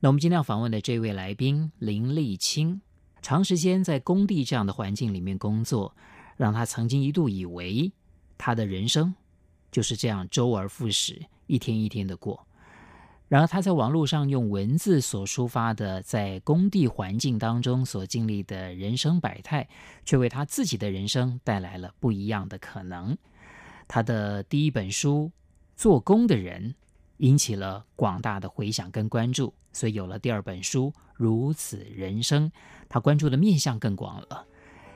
那我们今天要访问的这位来宾林立青，长时间在工地这样的环境里面工作，让他曾经一度以为他的人生就是这样周而复始，一天一天的过。然而他在网络上用文字所抒发的在工地环境当中所经历的人生百态，却为他自己的人生带来了不一样的可能。他的第一本书。做工的人引起了广大的回响跟关注，所以有了第二本书《如此人生》，他关注的面向更广了。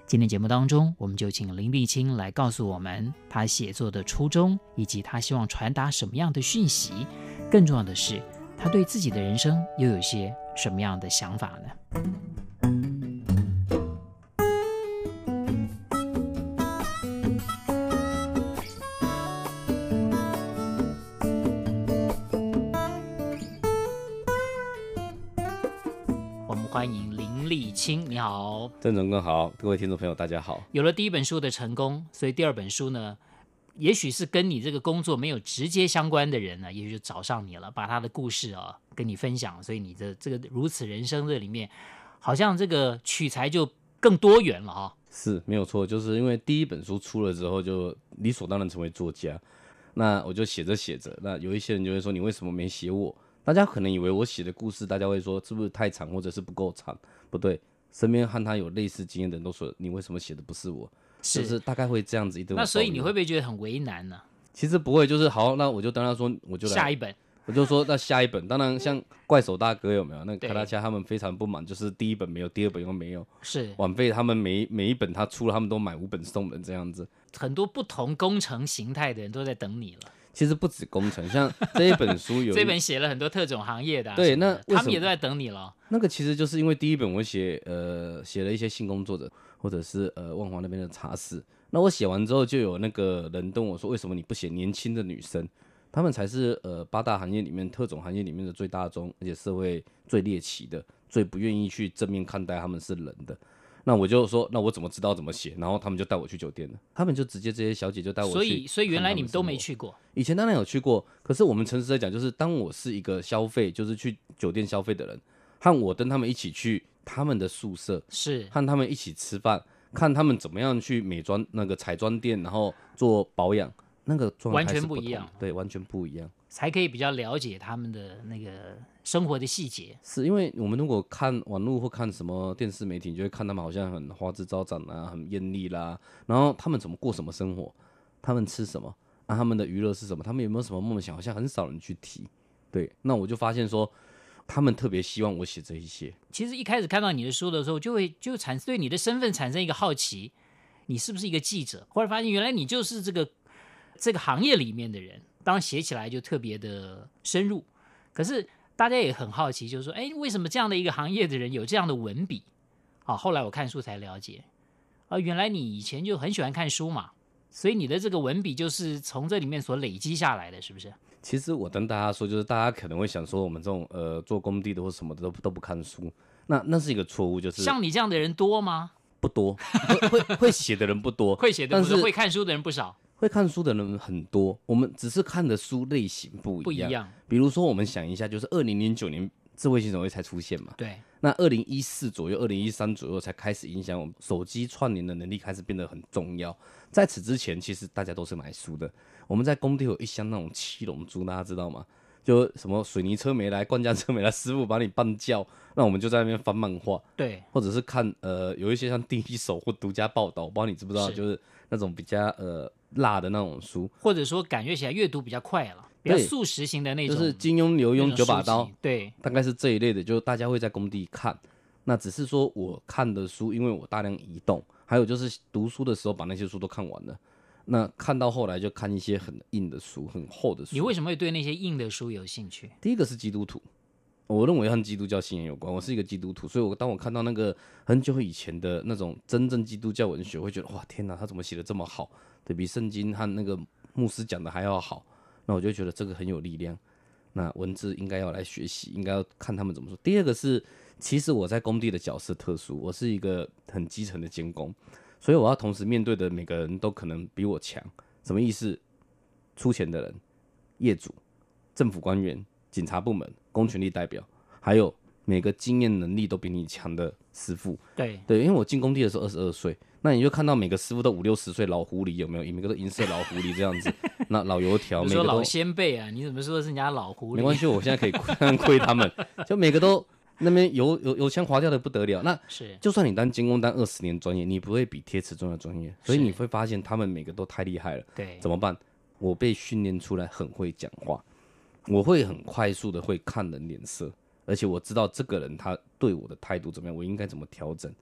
今天节目当中，我们就请林立青来告诉我们他写作的初衷，以及他希望传达什么样的讯息。更重要的是，他对自己的人生又有些什么样的想法呢？欢迎林立青，你好，郑总哥好，各位听众朋友大家好。有了第一本书的成功，所以第二本书呢，也许是跟你这个工作没有直接相关的人呢，也许就找上你了，把他的故事啊跟你分享。所以你的这个如此人生这里面，好像这个取材就更多元了啊。是没有错，就是因为第一本书出了之后，就理所当然成为作家。那我就写着写着，那有一些人就会说，你为什么没写我？大家可能以为我写的故事，大家会说是不是太长，或者是不够长？不对，身边和他有类似经验的人都说，你为什么写的不是我？是，就是大概会这样子一堆。那所以你会不会觉得很为难呢？其实不会，就是好，那我就当他说，我就来下一本，我就说那下一本。当然，像怪手大哥有没有？那卡拉恰他们非常不满，就是第一本没有，第二本又没有。是晚辈他们每每一本他出了，他们都买五本送人这样子。很多不同工程形态的人都在等你了。其实不止工程，像这一本书有一 这本写了很多特种行业的、啊，对，那他们也都在等你了。那个其实就是因为第一本我写呃写了一些性工作者，或者是呃万华那边的茶室。那我写完之后，就有那个人跟我说，为什么你不写年轻的女生？他们才是呃八大行业里面特种行业里面的最大宗，而且社会最猎奇的，最不愿意去正面看待他们是人的。那我就说，那我怎么知道怎么写？然后他们就带我去酒店了，他们就直接这些小姐就带我去。所以，所以原来你们都没去过？以前当然有去过，可是我们诚实在讲，就是当我是一个消费，就是去酒店消费的人，和我跟他们一起去他们的宿舍，是和他们一起吃饭，看他们怎么样去美妆那个彩妆店，然后做保养，那个完全不一样，对，完全不一样。才可以比较了解他们的那个生活的细节，是因为我们如果看网络或看什么电视媒体，你就会看他们好像很花枝招展啊，很艳丽啦，然后他们怎么过什么生活，他们吃什么啊，他们的娱乐是什么，他们有没有什么梦想，好像很少人去提。对，那我就发现说，他们特别希望我写这一些。其实一开始看到你的书的时候，就会就产对你的身份产生一个好奇，你是不是一个记者？后来发现原来你就是这个这个行业里面的人。当然写起来就特别的深入，可是大家也很好奇，就是说，哎，为什么这样的一个行业的人有这样的文笔？啊，后来我看书才了解，啊，原来你以前就很喜欢看书嘛，所以你的这个文笔就是从这里面所累积下来的，是不是？其实我跟大家说，就是大家可能会想说，我们这种呃做工地的或什么的都都不看书，那那是一个错误，就是像你这样的人多吗？不多，会会会写的人不多，会写的人会看书的人不少。会看书的人很多，我们只是看的书类型不一样。不一样。比如说，我们想一下，就是二零零九年智慧型手机才出现嘛？对。那二零一四左右、二零一三左右才开始影响我们手机串联的能力开始变得很重要。在此之前，其实大家都是买书的。我们在工地有一箱那种七龙珠，大家知道吗？就什么水泥车没来，灌浆车没来，师傅把你绊叫，那我们就在那边翻漫画。对。或者是看呃，有一些像第一手或独家报道，我不知道你知不知道，是就是那种比较呃。辣的那种书，或者说感觉起来阅读比较快了，比较速食型的那种，就是金庸、刘墉、九把刀，对，大概是这一类的，就大家会在工地看。那只是说我看的书，因为我大量移动，还有就是读书的时候把那些书都看完了。那看到后来就看一些很硬的书，很厚的书。你为什么会对那些硬的书有兴趣？第一个是基督徒，我认为和基督教信仰有关。我是一个基督徒，所以我当我看到那个很久以前的那种真正基督教文学，会觉得哇，天哪，他怎么写的这么好？比圣经和那个牧师讲的还要好。那我就觉得这个很有力量。那文字应该要来学习，应该要看他们怎么说。第二个是，其实我在工地的角色特殊，我是一个很基层的监工，所以我要同时面对的每个人都可能比我强。什么意思？出钱的人、业主、政府官员、警察部门、公权力代表，还有每个经验能力都比你强的师傅。对对，因为我进工地的时候二十二岁，那你就看到每个师傅都五六十岁老狐狸，有没有？每个都银色老狐狸这样子。那老油条，每个老先辈啊，你怎么说的是人家老狐狸？没关系，我现在可以 亏 亏他们，就每个都那边油油油腔滑调的不得了。那是就算你当监工当二十年专业，你不会比贴瓷砖的专业，所以你会发现他们每个都太厉害了。对，怎么办？我被训练出来很会讲话，我会很快速的会看人脸色，而且我知道这个人他对我的态度怎么样，我应该怎么调整。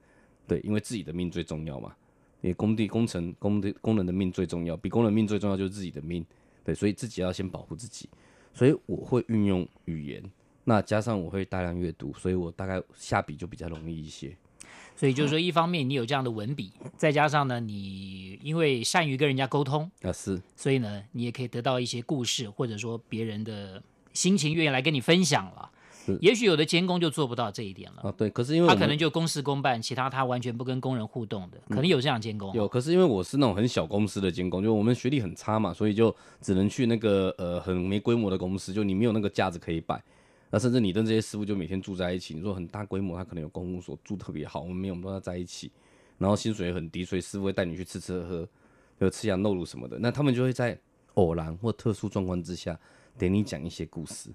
对，因为自己的命最重要嘛。因为工地工程工地工人的命最重要，比工人命最重要就是自己的命，对，所以自己要先保护自己。所以我会运用语言，那加上我会大量阅读，所以我大概下笔就比较容易一些。所以就是说，一方面你有这样的文笔，再加上呢，你因为善于跟人家沟通啊，是，所以呢，你也可以得到一些故事，或者说别人的心情愿意来跟你分享了。也许有的监工就做不到这一点了啊。对，可是因为他可能就公事公办，其他他完全不跟工人互动的，可能有这样监工。有，可是因为我是那种很小公司的监工，就我们学历很差嘛，所以就只能去那个呃很没规模的公司，就你没有那个架子可以摆。那甚至你跟这些师傅就每天住在一起，你说很大规模，他可能有公务所住特别好，我们没有，我们都要在一起，然后薪水也很低，所以师傅会带你去吃吃喝喝，就吃羊肉卤什么的。那他们就会在偶然或特殊状况之下，给你讲一些故事。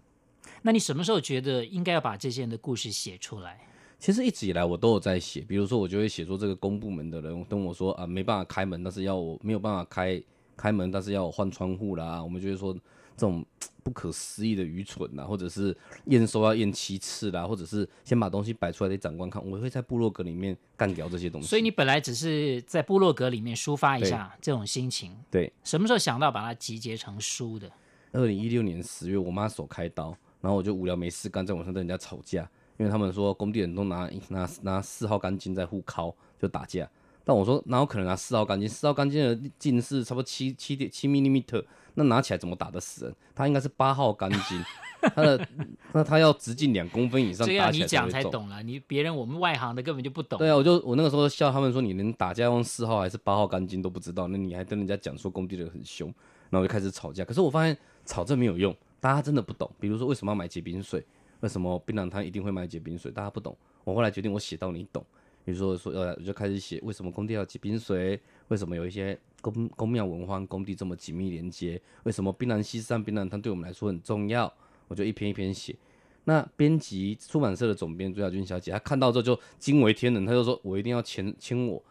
那你什么时候觉得应该要把这些人的故事写出来？其实一直以来我都有在写，比如说我就会写说这个公部门的人跟我说啊，没办法开门，但是要我没有办法开开门，但是要我换窗户啦。我们就会说这种不可思议的愚蠢呐，或者是验收要验七次啦，或者是先把东西摆出来给长官看，我会在部落格里面干掉这些东西。所以你本来只是在部落格里面抒发一下这种心情，对？什么时候想到把它集结成书的？二零一六年十月，我妈手开刀。然后我就无聊没事干，在网上跟人家吵架，因为他们说工地人都拿拿拿四号钢筋在互敲，就打架。但我说哪有可能拿四号钢筋？四号钢筋的径是差不多七七点七 millimeter，那拿起来怎么打得死人？他应该是八号钢筋，他的 那他要直径两公分以上打起来才你讲才懂了，你别人我们外行的根本就不懂。对啊，我就我那个时候笑他们说，你连打架用四号还是八号钢筋都不知道，那你还跟人家讲说工地人很凶，然后我就开始吵架。可是我发现吵这没有用。大家真的不懂，比如说为什么要买结冰水？为什么槟榔摊一定会买结冰水？大家不懂。我后来决定，我写到你懂。比如说说，呃，我就开始写为什么工地要结冰水？为什么有一些宫宫庙文化工地这么紧密连接？为什么槟榔西山槟榔摊对我们来说很重要？我就一篇一篇写。那编辑出版社的总编朱亚军小姐，她看到之后就惊为天人，她就说我一定要签签我，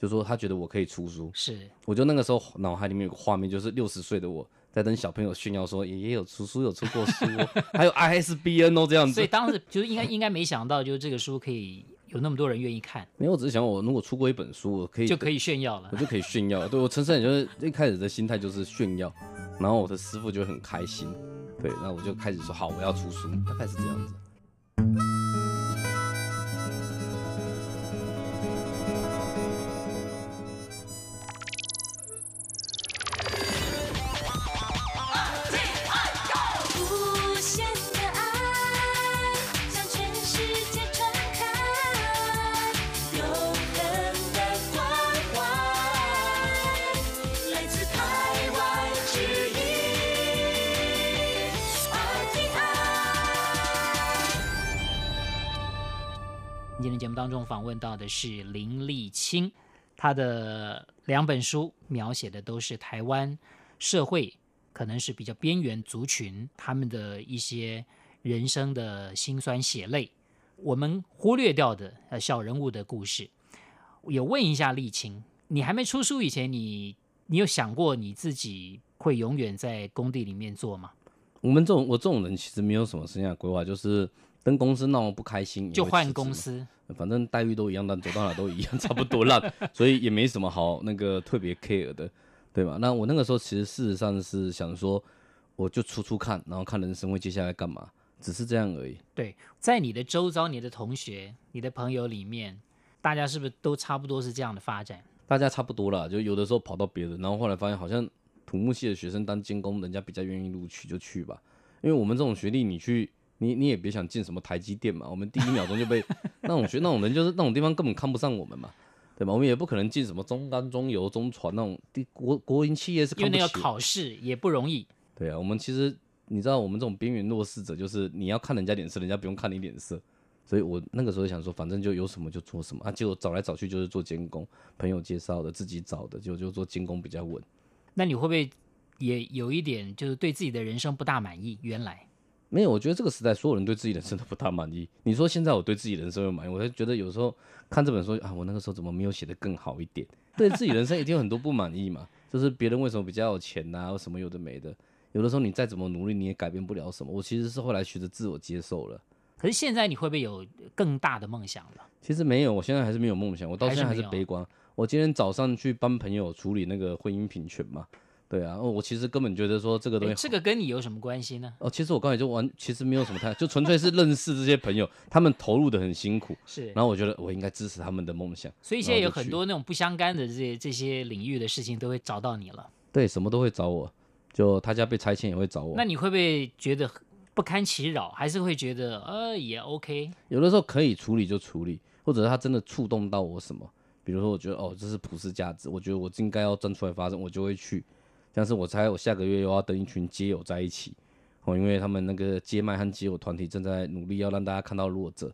就说她觉得我可以出书。是，我就那个时候脑海里面有个画面，就是六十岁的我。在跟小朋友炫耀说，爷爷有出书，有出过书，还有 ISBN 哦，这样子。所以当时就应该应该没想到，就是这个书可以有那么多人愿意看。没有，我只是想，我如果出过一本书，我可以就可以炫耀了，我就可以炫耀了。对，我陈生也就是一开始的心态就是炫耀，然后我的师傅就很开心。对，那我就开始说好，我要出书，大概是这样子。当中访问到的是林立青，他的两本书描写的都是台湾社会，可能是比较边缘族群他们的一些人生的辛酸血泪，我们忽略掉的呃小人物的故事。有问一下立青，你还没出书以前，你你有想过你自己会永远在工地里面做吗？我们这种我这种人其实没有什么生涯规划，就是。跟公司闹不开心就换公司，反正待遇都一样，但走到哪都一样，差不多烂，所以也没什么好那个特别 care 的，对吧？那我那个时候其实事实上是想说，我就出出看，然后看人生会接下来干嘛。只是这样而已。对，在你的周遭、你的同学、你的朋友里面，大家是不是都差不多是这样的发展？大家差不多啦，就有的时候跑到别人，然后后来发现好像土木系的学生当监工，人家比较愿意录取，就去吧。因为我们这种学历，你去，你你也别想进什么台积电嘛，我们第一秒钟就被 那种学那种人，就是那种地方根本看不上我们嘛，对吧？我们也不可能进什么中钢、中油、中船那种地国国营企业，是看不起。因为那个考试也不容易。对啊，我们其实你知道，我们这种边缘弱势者，就是你要看人家脸色，人家不用看你脸色。所以我那个时候想说，反正就有什么就做什么啊。结果找来找去就是做监工，朋友介绍的，自己找的，就就做监工比较稳。那你会不会也有一点就是对自己的人生不大满意？原来。没有，我觉得这个时代所有人对自己人生都不大满意。你说现在我对自己人生有满意，我就觉得有时候看这本书啊，我那个时候怎么没有写得更好一点？对自己人生一定有很多不满意嘛，就是别人为什么比较有钱呐、啊，什么有的没的。有的时候你再怎么努力，你也改变不了什么。我其实是后来学着自我接受了。可是现在你会不会有更大的梦想了？其实没有，我现在还是没有梦想，我到现在还是悲观。我今天早上去帮朋友处理那个婚姻平权嘛。对啊，我其实根本觉得说这个东西，这个跟你有什么关系呢？哦，其实我刚才就完，其实没有什么太，就纯粹是认识这些朋友，他们投入的很辛苦，是。然后我觉得我应该支持他们的梦想。所以现在有很多那种不相干的这些这些领域的事情都会找到你了。对，什么都会找我，就他家被拆迁也会找我。那你会不会觉得不堪其扰，还是会觉得呃也 OK？有的时候可以处理就处理，或者是他真的触动到我什么，比如说我觉得哦这是普世价值，我觉得我应该要站出来发声，我就会去。像是我猜，我下个月又要跟一群街友在一起，哦，因为他们那个街麦和街友团体正在努力要让大家看到弱者，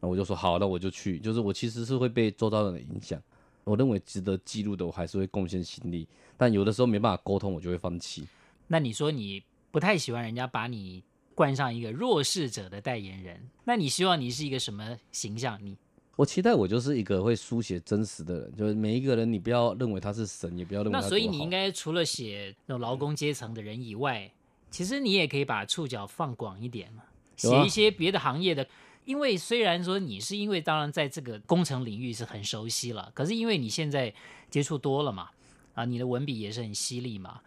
那我就说好，那我就去。就是我其实是会被周遭人的影响，我认为值得记录的，我还是会贡献心力。但有的时候没办法沟通，我就会放弃。那你说你不太喜欢人家把你冠上一个弱势者的代言人，那你希望你是一个什么形象？你？我期待我就是一个会书写真实的人，就是每一个人，你不要认为他是神，也不要认为他。那所以你应该除了写那种劳工阶层的人以外，其实你也可以把触角放广一点嘛，写一些别的行业的。因为虽然说你是因为当然在这个工程领域是很熟悉了，可是因为你现在接触多了嘛，啊，你的文笔也是很犀利嘛，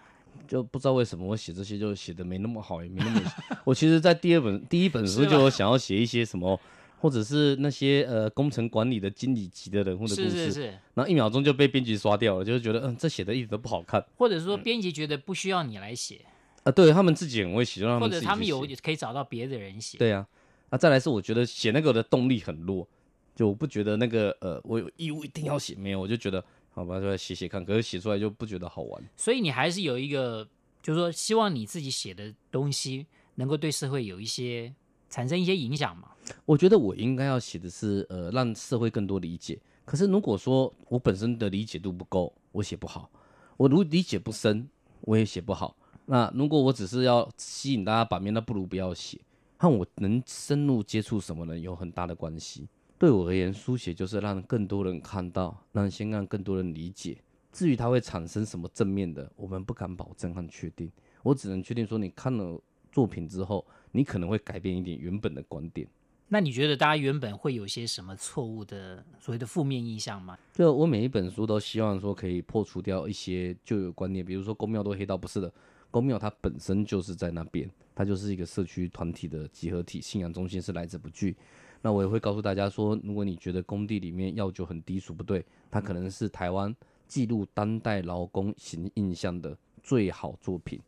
就不知道为什么我写这些就写的没那么好，也没那么。我其实，在第二本、第一本书就有想要写一些什么。或者是那些呃工程管理的经理级的人或者故事，是是是，然后一秒钟就被编辑刷掉了，就是觉得嗯这写的一点都不好看，或者说编辑觉得不需要你来写，啊、对他们自己很会写，让他们自己写，或者他们有可以找到别的人写，对啊，啊再来是我觉得写那个的动力很弱，就我不觉得那个呃我有义务一定要写，没有，我就觉得好吧，就来写写看，可是写出来就不觉得好玩，所以你还是有一个，就是说希望你自己写的东西能够对社会有一些。产生一些影响嘛？我觉得我应该要写的是，呃，让社会更多理解。可是如果说我本身的理解度不够，我写不好。我如理解不深，我也写不好。那如果我只是要吸引大家版面，那不如不要写。和我能深入接触什么人有很大的关系。对我而言，书写就是让更多人看到，让先让更多人理解。至于它会产生什么正面的，我们不敢保证和确定。我只能确定说，你看了作品之后。你可能会改变一点原本的观点。那你觉得大家原本会有些什么错误的所谓的负面印象吗？就我每一本书都希望说可以破除掉一些旧有观念，比如说公庙都黑道，不是的，公庙它本身就是在那边，它就是一个社区团体的集合体，信仰中心是来者不拒。那我也会告诉大家说，如果你觉得工地里面药酒很低俗不对，它可能是台湾记录当代劳工形印象的最好作品。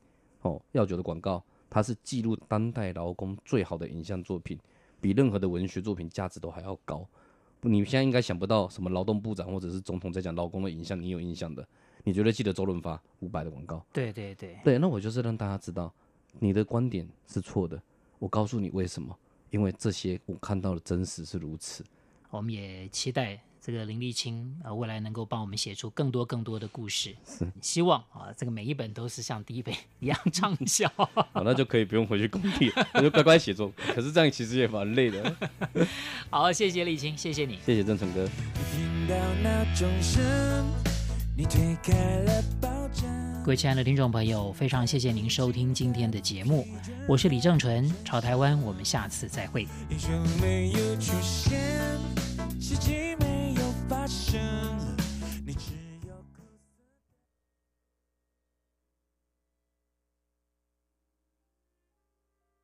哦，药酒的广告。它是记录当代劳工最好的影像作品，比任何的文学作品价值都还要高。你现在应该想不到什么劳动部长或者是总统在讲劳工的影像，你有印象的？你绝对记得周润发五百的广告。对对对对，那我就是让大家知道你的观点是错的。我告诉你为什么？因为这些我看到的真实是如此。我们也期待。这个林立清啊，未来能够帮我们写出更多更多的故事，是希望啊，这个每一本都是像第一本一样 畅销。好，那就可以不用回去工地了，我就乖乖写作。可是这样其实也蛮累的。好，谢谢立青，谢谢你，谢谢郑成哥。各位亲爱的听众朋友，非常谢谢您收听今天的节目，我是李正纯，朝台湾，我们下次再会。发生。